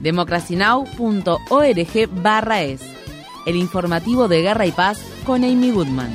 democracynow.org barra es. El informativo de Guerra y Paz con Amy Goodman.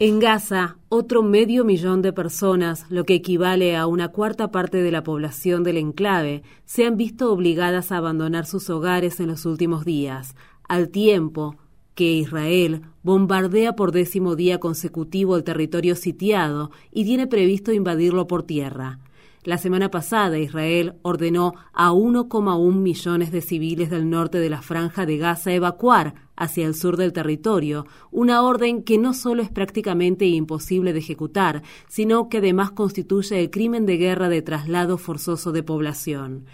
En Gaza, otro medio millón de personas, lo que equivale a una cuarta parte de la población del enclave, se han visto obligadas a abandonar sus hogares en los últimos días, al tiempo que Israel bombardea por décimo día consecutivo el territorio sitiado y tiene previsto invadirlo por tierra. La semana pasada Israel ordenó a 1,1 millones de civiles del norte de la franja de Gaza evacuar hacia el sur del territorio, una orden que no solo es prácticamente imposible de ejecutar, sino que además constituye el crimen de guerra de traslado forzoso de población.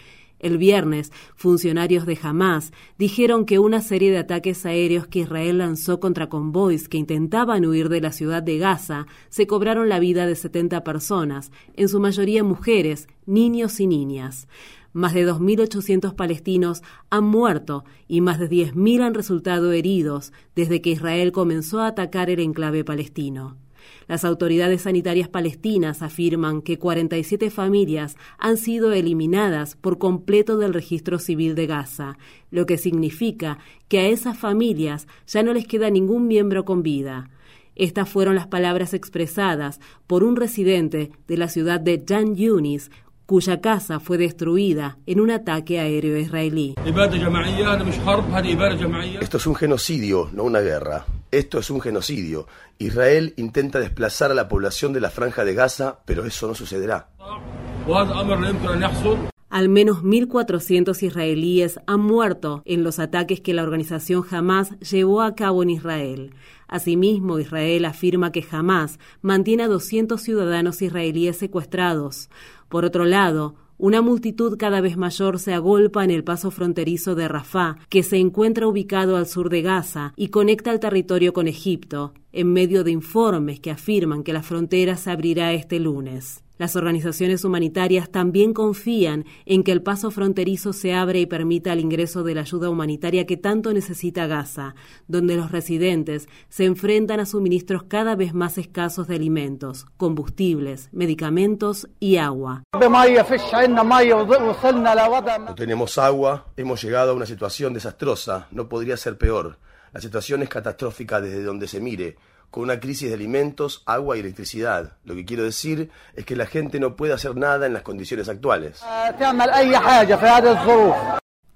El viernes, funcionarios de Hamas dijeron que una serie de ataques aéreos que Israel lanzó contra convoys que intentaban huir de la ciudad de Gaza se cobraron la vida de 70 personas, en su mayoría mujeres, niños y niñas. Más de 2.800 palestinos han muerto y más de 10.000 han resultado heridos desde que Israel comenzó a atacar el enclave palestino. Las autoridades sanitarias palestinas afirman que 47 familias han sido eliminadas por completo del registro civil de Gaza, lo que significa que a esas familias ya no les queda ningún miembro con vida. Estas fueron las palabras expresadas por un residente de la ciudad de Jan Yunis, cuya casa fue destruida en un ataque aéreo israelí. Esto es un genocidio, no una guerra. Esto es un genocidio. Israel intenta desplazar a la población de la franja de Gaza, pero eso no sucederá. Al menos 1.400 israelíes han muerto en los ataques que la organización Hamas llevó a cabo en Israel. Asimismo, Israel afirma que Hamas mantiene a 200 ciudadanos israelíes secuestrados. Por otro lado, una multitud cada vez mayor se agolpa en el paso fronterizo de Rafah, que se encuentra ubicado al sur de Gaza y conecta el territorio con Egipto, en medio de informes que afirman que la frontera se abrirá este lunes. Las organizaciones humanitarias también confían en que el paso fronterizo se abra y permita el ingreso de la ayuda humanitaria que tanto necesita Gaza, donde los residentes se enfrentan a suministros cada vez más escasos de alimentos, combustibles, medicamentos y agua. No tenemos agua, hemos llegado a una situación desastrosa, no podría ser peor. La situación es catastrófica desde donde se mire con una crisis de alimentos, agua y electricidad. Lo que quiero decir es que la gente no puede hacer nada en las condiciones actuales.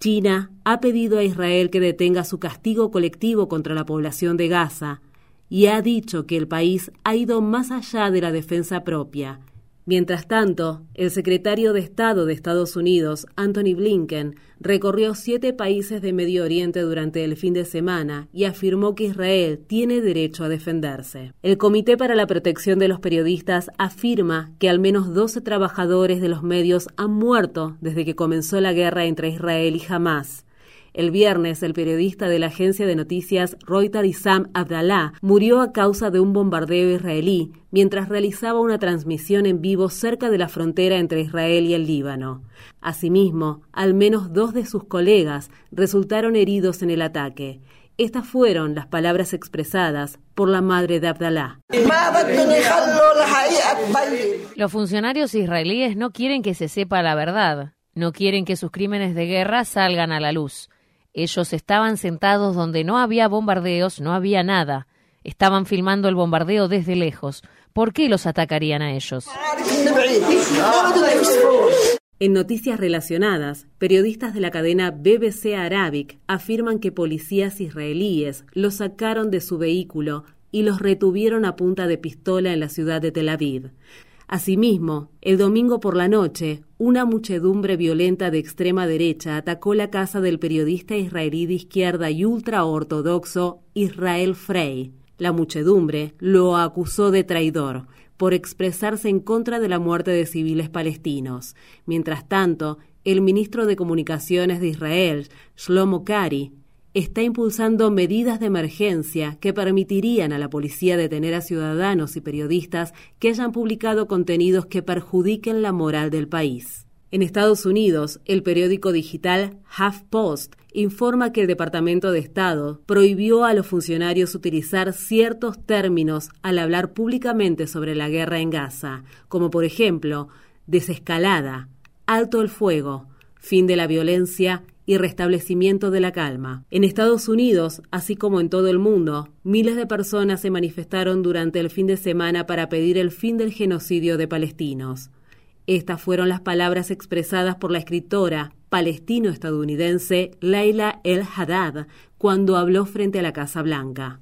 China ha pedido a Israel que detenga su castigo colectivo contra la población de Gaza y ha dicho que el país ha ido más allá de la defensa propia Mientras tanto, el secretario de Estado de Estados Unidos, Anthony Blinken, recorrió siete países de Medio Oriente durante el fin de semana y afirmó que Israel tiene derecho a defenderse. El Comité para la Protección de los Periodistas afirma que al menos 12 trabajadores de los medios han muerto desde que comenzó la guerra entre Israel y Hamas. El viernes, el periodista de la agencia de noticias Reuters Sam Abdallah murió a causa de un bombardeo israelí mientras realizaba una transmisión en vivo cerca de la frontera entre Israel y el Líbano. Asimismo, al menos dos de sus colegas resultaron heridos en el ataque. Estas fueron las palabras expresadas por la madre de Abdallah. Los funcionarios israelíes no quieren que se sepa la verdad, no quieren que sus crímenes de guerra salgan a la luz. Ellos estaban sentados donde no había bombardeos, no había nada. Estaban filmando el bombardeo desde lejos. ¿Por qué los atacarían a ellos? En noticias relacionadas, periodistas de la cadena BBC Arabic afirman que policías israelíes los sacaron de su vehículo y los retuvieron a punta de pistola en la ciudad de Tel Aviv. Asimismo, el domingo por la noche, una muchedumbre violenta de extrema derecha atacó la casa del periodista israelí de izquierda y ultraortodoxo Israel Frey. La muchedumbre lo acusó de traidor, por expresarse en contra de la muerte de civiles palestinos. Mientras tanto, el ministro de Comunicaciones de Israel, Shlomo Kari, está impulsando medidas de emergencia que permitirían a la policía detener a ciudadanos y periodistas que hayan publicado contenidos que perjudiquen la moral del país. En Estados Unidos, el periódico digital HuffPost informa que el Departamento de Estado prohibió a los funcionarios utilizar ciertos términos al hablar públicamente sobre la guerra en Gaza, como por ejemplo desescalada, alto el fuego, fin de la violencia y restablecimiento de la calma. En Estados Unidos, así como en todo el mundo, miles de personas se manifestaron durante el fin de semana para pedir el fin del genocidio de palestinos. Estas fueron las palabras expresadas por la escritora palestino-estadounidense Laila El Haddad cuando habló frente a la Casa Blanca.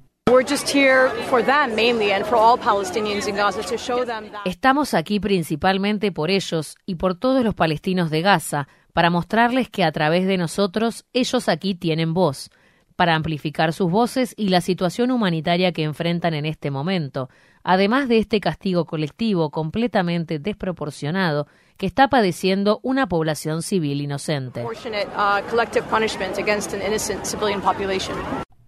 Estamos aquí principalmente por ellos y por todos los palestinos de Gaza, para mostrarles que a través de nosotros ellos aquí tienen voz, para amplificar sus voces y la situación humanitaria que enfrentan en este momento, además de este castigo colectivo completamente desproporcionado que está padeciendo una población civil inocente.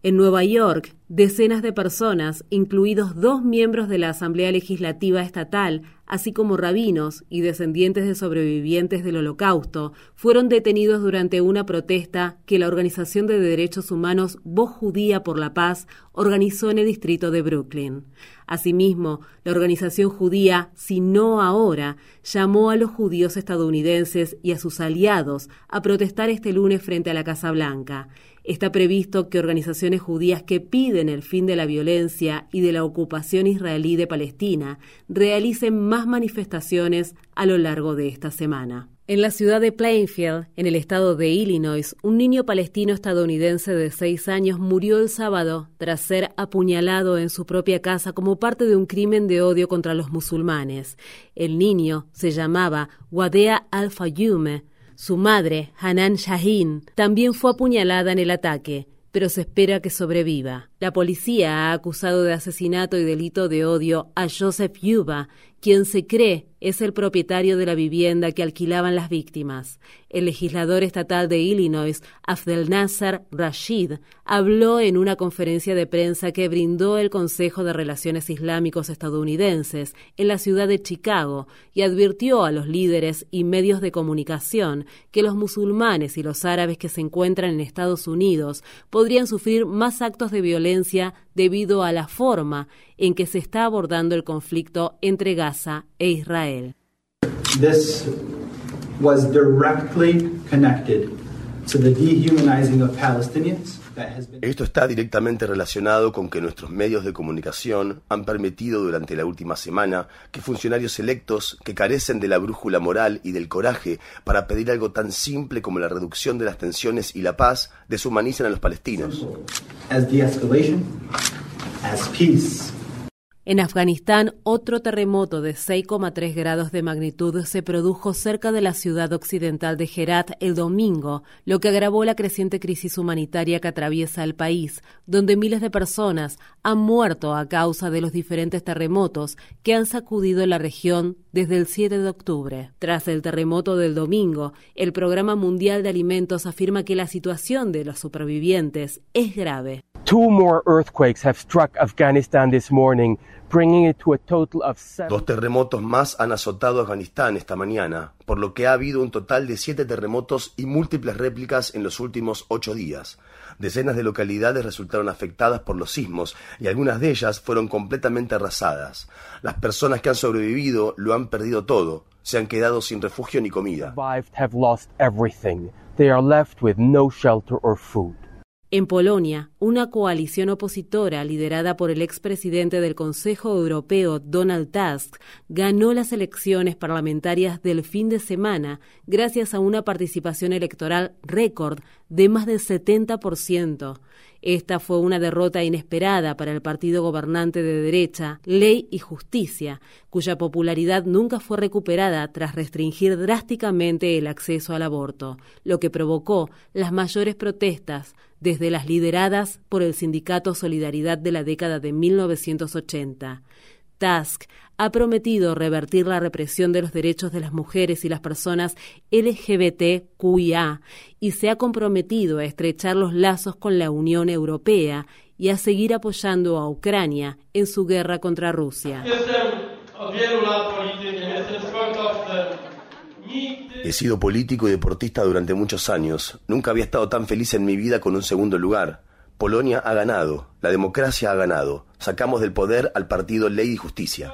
En Nueva York, decenas de personas, incluidos dos miembros de la Asamblea Legislativa Estatal, así como rabinos y descendientes de sobrevivientes del Holocausto, fueron detenidos durante una protesta que la Organización de Derechos Humanos Voz Judía por la Paz organizó en el distrito de Brooklyn. Asimismo, la organización judía Si No Ahora llamó a los judíos estadounidenses y a sus aliados a protestar este lunes frente a la Casa Blanca. Está previsto que organizaciones judías que piden el fin de la violencia y de la ocupación israelí de Palestina realicen más manifestaciones a lo largo de esta semana. En la ciudad de Plainfield, en el estado de Illinois, un niño palestino estadounidense de seis años murió el sábado tras ser apuñalado en su propia casa como parte de un crimen de odio contra los musulmanes. El niño se llamaba Wadea Al-Fayume su madre, Hanan Shahin, también fue apuñalada en el ataque, pero se espera que sobreviva. La policía ha acusado de asesinato y delito de odio a Joseph Yuba, quien se cree es el propietario de la vivienda que alquilaban las víctimas. El legislador estatal de Illinois, Abdel Nasser Rashid, habló en una conferencia de prensa que brindó el Consejo de Relaciones Islámicos estadounidenses en la ciudad de Chicago y advirtió a los líderes y medios de comunicación que los musulmanes y los árabes que se encuentran en Estados Unidos podrían sufrir más actos de violencia debido a la forma en que se está abordando el conflicto entre Gaza e Israel. This was directly connected to the dehumanizing of Palestinians. Esto está directamente relacionado con que nuestros medios de comunicación han permitido durante la última semana que funcionarios electos que carecen de la brújula moral y del coraje para pedir algo tan simple como la reducción de las tensiones y la paz deshumanicen a los palestinos. En Afganistán, otro terremoto de 6,3 grados de magnitud se produjo cerca de la ciudad occidental de Herat el domingo, lo que agravó la creciente crisis humanitaria que atraviesa el país, donde miles de personas han muerto a causa de los diferentes terremotos que han sacudido la región desde el 7 de octubre. Tras el terremoto del domingo, el Programa Mundial de Alimentos afirma que la situación de los supervivientes es grave. Two more earthquakes have struck Afghanistan this morning, Dos terremotos más han azotado Afganistán esta mañana, por lo que ha habido un total de siete terremotos y múltiples réplicas en los últimos ocho días. Decenas de localidades resultaron afectadas por los sismos y algunas de ellas fueron completamente arrasadas. Las personas que han sobrevivido lo han perdido todo, se han quedado sin refugio ni comida. En Polonia, una coalición opositora liderada por el expresidente del Consejo Europeo Donald Tusk ganó las elecciones parlamentarias del fin de semana gracias a una participación electoral récord de más del 70%. Esta fue una derrota inesperada para el partido gobernante de derecha, Ley y Justicia, cuya popularidad nunca fue recuperada tras restringir drásticamente el acceso al aborto, lo que provocó las mayores protestas desde las lideradas por el sindicato Solidaridad de la década de 1980. Tusk ha prometido revertir la represión de los derechos de las mujeres y las personas LGBTQIA y se ha comprometido a estrechar los lazos con la Unión Europea y a seguir apoyando a Ucrania en su guerra contra Rusia. He sido político y deportista durante muchos años. Nunca había estado tan feliz en mi vida con un segundo lugar. Polonia ha ganado, la democracia ha ganado. Sacamos del poder al partido Ley y Justicia.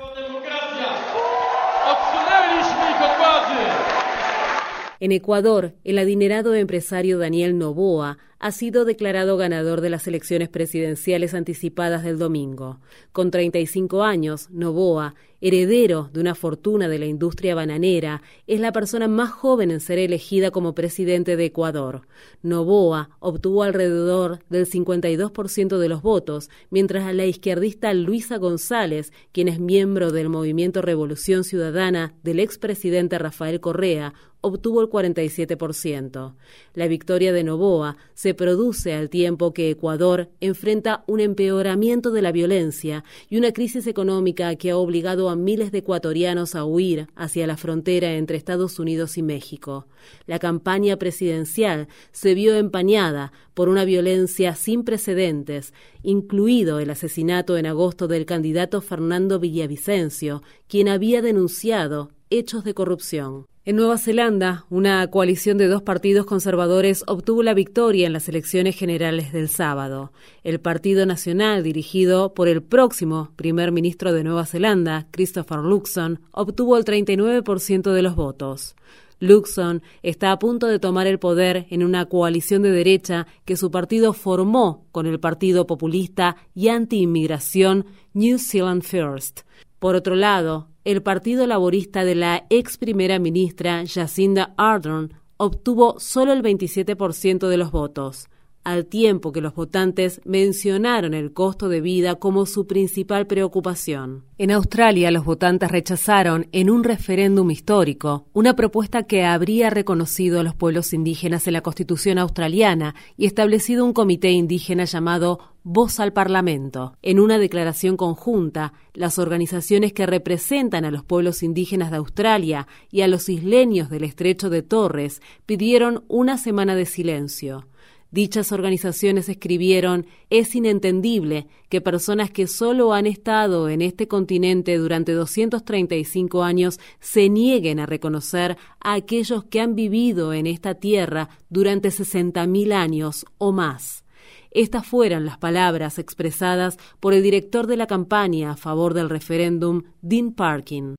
En Ecuador, el adinerado empresario Daniel Novoa ha sido declarado ganador de las elecciones presidenciales anticipadas del domingo. Con 35 años, Novoa, heredero de una fortuna de la industria bananera, es la persona más joven en ser elegida como presidente de Ecuador. Novoa obtuvo alrededor del 52% de los votos, mientras la izquierdista Luisa González, quien es miembro del movimiento Revolución Ciudadana del expresidente Rafael Correa, obtuvo el 47%. La victoria de Novoa se produce al tiempo que Ecuador enfrenta un empeoramiento de la violencia y una crisis económica que ha obligado a miles de ecuatorianos a huir hacia la frontera entre Estados Unidos y México. La campaña presidencial se vio empañada por una violencia sin precedentes, incluido el asesinato en agosto del candidato Fernando Villavicencio, quien había denunciado hechos de corrupción. En Nueva Zelanda, una coalición de dos partidos conservadores obtuvo la victoria en las elecciones generales del sábado. El Partido Nacional, dirigido por el próximo primer ministro de Nueva Zelanda, Christopher Luxon, obtuvo el 39% de los votos. Luxon está a punto de tomar el poder en una coalición de derecha que su partido formó con el partido populista y anti-inmigración New Zealand First. Por otro lado, el Partido Laborista de la ex primera ministra Jacinda Ardern obtuvo solo el 27% de los votos al tiempo que los votantes mencionaron el costo de vida como su principal preocupación. En Australia, los votantes rechazaron en un referéndum histórico una propuesta que habría reconocido a los pueblos indígenas en la Constitución australiana y establecido un comité indígena llamado Voz al Parlamento. En una declaración conjunta, las organizaciones que representan a los pueblos indígenas de Australia y a los isleños del estrecho de Torres pidieron una semana de silencio. Dichas organizaciones escribieron, es inentendible que personas que solo han estado en este continente durante 235 años se nieguen a reconocer a aquellos que han vivido en esta tierra durante 60.000 años o más. Estas fueron las palabras expresadas por el director de la campaña a favor del referéndum, Dean Parkin.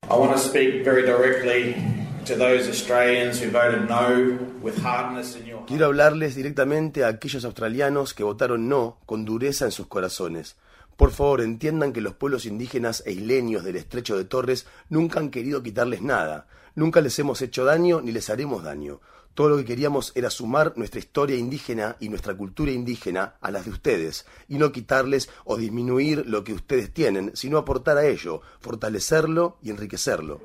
Quiero hablarles directamente a aquellos australianos que votaron no con dureza en sus corazones. Por favor, entiendan que los pueblos indígenas e isleños del estrecho de Torres nunca han querido quitarles nada. Nunca les hemos hecho daño ni les haremos daño. Todo lo que queríamos era sumar nuestra historia indígena y nuestra cultura indígena a las de ustedes, y no quitarles o disminuir lo que ustedes tienen, sino aportar a ello, fortalecerlo y enriquecerlo.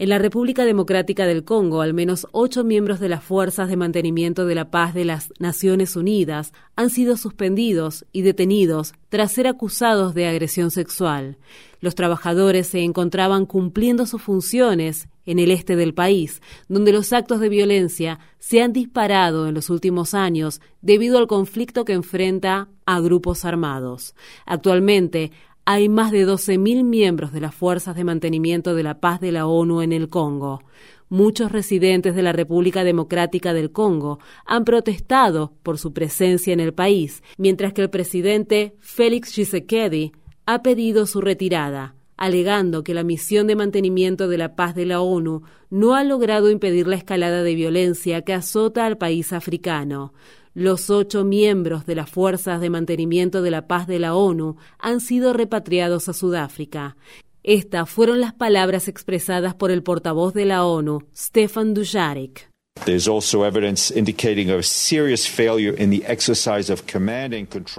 En la República Democrática del Congo, al menos ocho miembros de las Fuerzas de Mantenimiento de la Paz de las Naciones Unidas han sido suspendidos y detenidos tras ser acusados de agresión sexual. Los trabajadores se encontraban cumpliendo sus funciones en el este del país, donde los actos de violencia se han disparado en los últimos años debido al conflicto que enfrenta a grupos armados. Actualmente hay más de 12.000 miembros de las Fuerzas de Mantenimiento de la Paz de la ONU en el Congo. Muchos residentes de la República Democrática del Congo han protestado por su presencia en el país, mientras que el presidente Félix Tshisekedi ha pedido su retirada, alegando que la misión de mantenimiento de la paz de la ONU no ha logrado impedir la escalada de violencia que azota al país africano. Los ocho miembros de las Fuerzas de Mantenimiento de la Paz de la ONU han sido repatriados a Sudáfrica. Estas fueron las palabras expresadas por el portavoz de la ONU, Stefan Dujarric.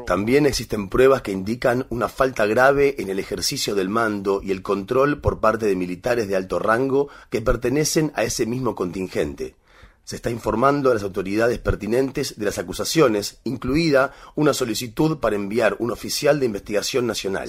También existen pruebas que indican una falta grave en el ejercicio del mando y el control por parte de militares de alto rango que pertenecen a ese mismo contingente. Se está informando a las autoridades pertinentes de las acusaciones, incluida una solicitud para enviar un oficial de investigación nacional.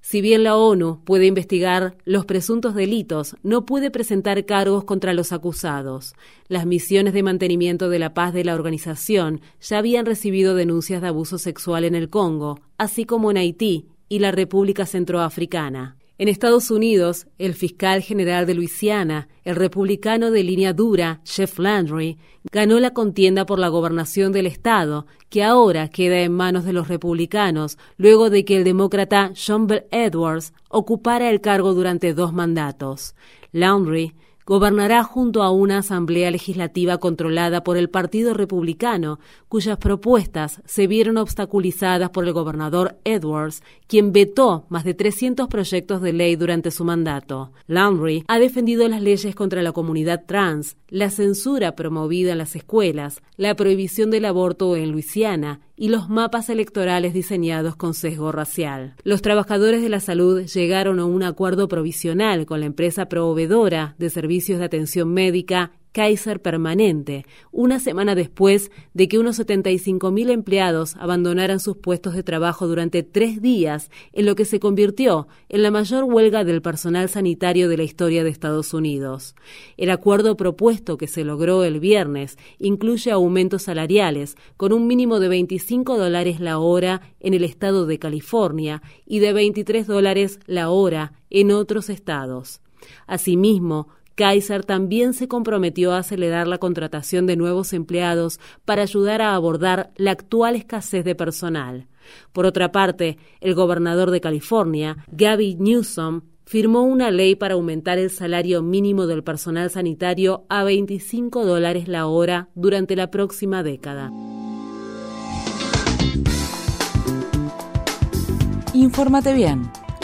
Si bien la ONU puede investigar los presuntos delitos, no puede presentar cargos contra los acusados. Las misiones de mantenimiento de la paz de la organización ya habían recibido denuncias de abuso sexual en el Congo, así como en Haití y la República Centroafricana. En Estados Unidos, el fiscal general de Luisiana, el republicano de línea dura, Jeff Landry, ganó la contienda por la gobernación del estado, que ahora queda en manos de los republicanos, luego de que el demócrata John Bell Edwards ocupara el cargo durante dos mandatos. Landry gobernará junto a una asamblea legislativa controlada por el Partido Republicano, cuyas propuestas se vieron obstaculizadas por el gobernador Edwards, quien vetó más de 300 proyectos de ley durante su mandato. Landry ha defendido las leyes contra la comunidad trans, la censura promovida en las escuelas, la prohibición del aborto en Luisiana y los mapas electorales diseñados con sesgo racial. Los trabajadores de la salud llegaron a un acuerdo provisional con la empresa proveedora de servicios de atención médica Kaiser Permanente, una semana después de que unos 75.000 empleados abandonaran sus puestos de trabajo durante tres días, en lo que se convirtió en la mayor huelga del personal sanitario de la historia de Estados Unidos. El acuerdo propuesto que se logró el viernes incluye aumentos salariales con un mínimo de 25 dólares la hora en el estado de California y de 23 dólares la hora en otros estados. Asimismo, Kaiser también se comprometió a acelerar la contratación de nuevos empleados para ayudar a abordar la actual escasez de personal. Por otra parte, el gobernador de California, Gavin Newsom, firmó una ley para aumentar el salario mínimo del personal sanitario a 25 dólares la hora durante la próxima década. Infórmate bien